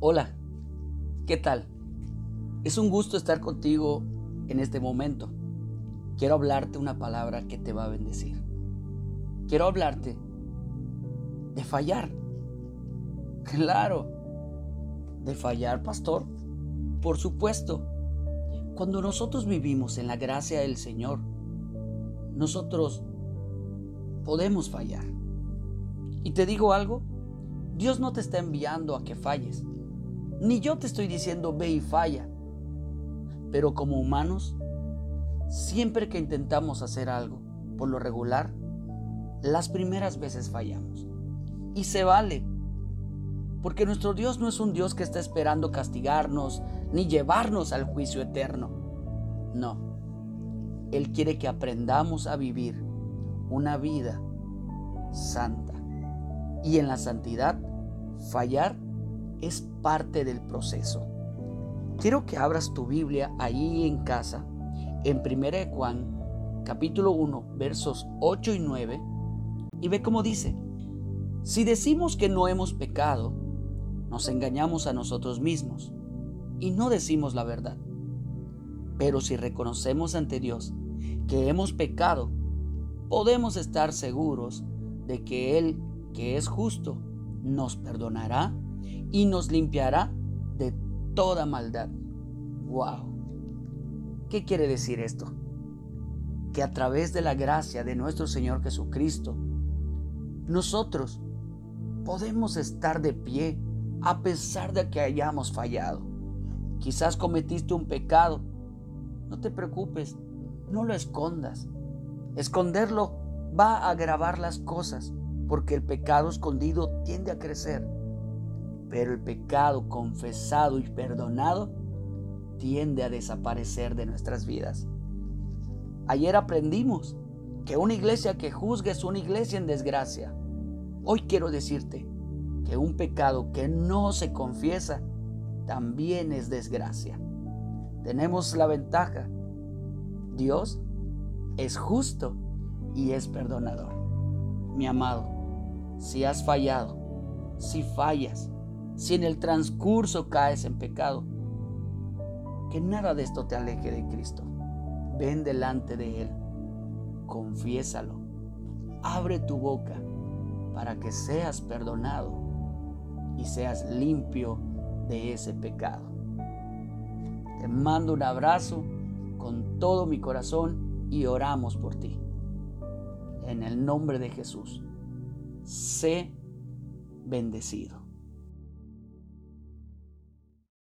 Hola, ¿qué tal? Es un gusto estar contigo en este momento. Quiero hablarte una palabra que te va a bendecir. Quiero hablarte de fallar. Claro, de fallar, pastor. Por supuesto. Cuando nosotros vivimos en la gracia del Señor, nosotros podemos fallar. Y te digo algo, Dios no te está enviando a que falles. Ni yo te estoy diciendo ve y falla. Pero como humanos, siempre que intentamos hacer algo, por lo regular, las primeras veces fallamos. Y se vale. Porque nuestro Dios no es un Dios que está esperando castigarnos ni llevarnos al juicio eterno. No. Él quiere que aprendamos a vivir una vida santa. Y en la santidad, fallar es parte del proceso. Quiero que abras tu Biblia ahí en casa, en 1 Juan, capítulo 1, versos 8 y 9, y ve cómo dice, si decimos que no hemos pecado, nos engañamos a nosotros mismos y no decimos la verdad. Pero si reconocemos ante Dios que hemos pecado, podemos estar seguros de que Él, que es justo, nos perdonará y nos limpiará de toda maldad. ¡Wow! ¿Qué quiere decir esto? Que a través de la gracia de nuestro Señor Jesucristo, nosotros podemos estar de pie a pesar de que hayamos fallado. Quizás cometiste un pecado. No te preocupes, no lo escondas. Esconderlo va a agravar las cosas porque el pecado escondido tiende a crecer pero el pecado confesado y perdonado tiende a desaparecer de nuestras vidas. Ayer aprendimos que una iglesia que juzga es una iglesia en desgracia. Hoy quiero decirte que un pecado que no se confiesa también es desgracia. Tenemos la ventaja. Dios es justo y es perdonador. Mi amado, si has fallado, si fallas, si en el transcurso caes en pecado, que nada de esto te aleje de Cristo. Ven delante de Él, confiésalo, abre tu boca para que seas perdonado y seas limpio de ese pecado. Te mando un abrazo con todo mi corazón y oramos por ti. En el nombre de Jesús, sé bendecido.